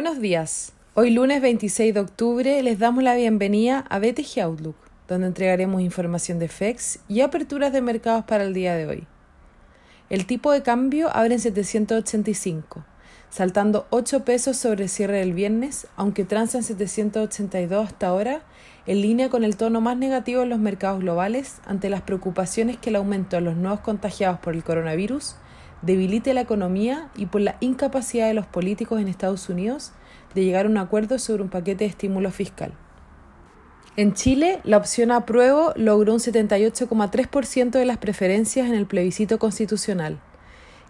Buenos días. Hoy lunes 26 de octubre les damos la bienvenida a BTG Outlook, donde entregaremos información de FEX y aperturas de mercados para el día de hoy. El tipo de cambio abre en 785, saltando 8 pesos sobre el cierre del viernes, aunque transa en 782 hasta ahora, en línea con el tono más negativo en los mercados globales ante las preocupaciones que el aumento de los nuevos contagiados por el coronavirus debilite la economía y por la incapacidad de los políticos en Estados Unidos de llegar a un acuerdo sobre un paquete de estímulo fiscal. En Chile, la opción apruebo logró un 78,3% de las preferencias en el plebiscito constitucional,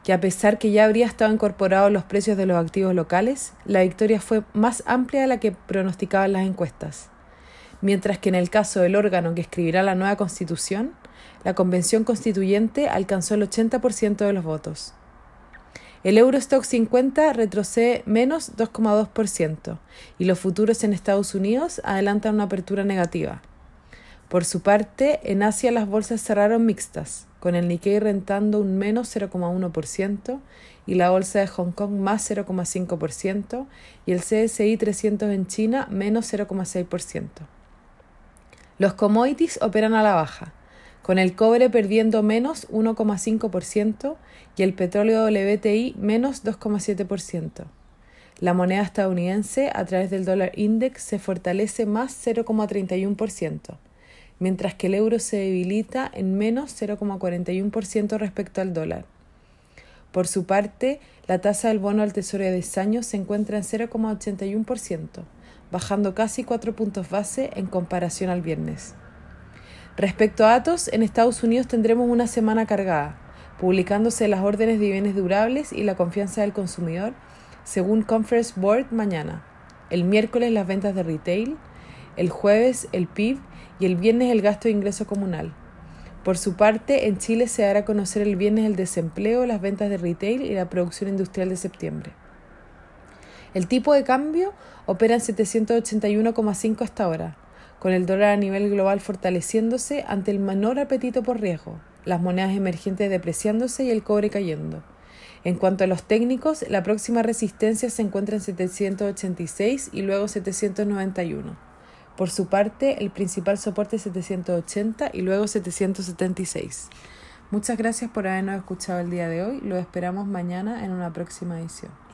que a pesar que ya habría estado incorporado los precios de los activos locales, la victoria fue más amplia de la que pronosticaban las encuestas. Mientras que en el caso del órgano que escribirá la nueva constitución, la convención constituyente alcanzó el 80% de los votos. El Eurostock 50 retrocede menos 2,2% y los futuros en Estados Unidos adelantan una apertura negativa. Por su parte, en Asia las bolsas cerraron mixtas, con el Nikkei rentando un menos 0,1% y la bolsa de Hong Kong más 0,5% y el CSI 300 en China menos 0,6%. Los commodities operan a la baja con el cobre perdiendo menos 1,5% y el petróleo WTI menos 2,7%. La moneda estadounidense a través del dólar index se fortalece más 0,31%, mientras que el euro se debilita en menos 0,41% respecto al dólar. Por su parte, la tasa del bono al tesoro de 10 años se encuentra en 0,81%, bajando casi 4 puntos base en comparación al viernes. Respecto a Atos, en Estados Unidos tendremos una semana cargada, publicándose las órdenes de bienes durables y la confianza del consumidor, según Conference Board mañana. El miércoles las ventas de retail, el jueves el PIB y el viernes el gasto de ingreso comunal. Por su parte, en Chile se dará a conocer el viernes el desempleo, las ventas de retail y la producción industrial de septiembre. El tipo de cambio opera en 781,5 hasta ahora con el dólar a nivel global fortaleciéndose ante el menor apetito por riesgo, las monedas emergentes depreciándose y el cobre cayendo. En cuanto a los técnicos, la próxima resistencia se encuentra en 786 y luego 791. Por su parte, el principal soporte es 780 y luego 776. Muchas gracias por habernos escuchado el día de hoy. Lo esperamos mañana en una próxima edición.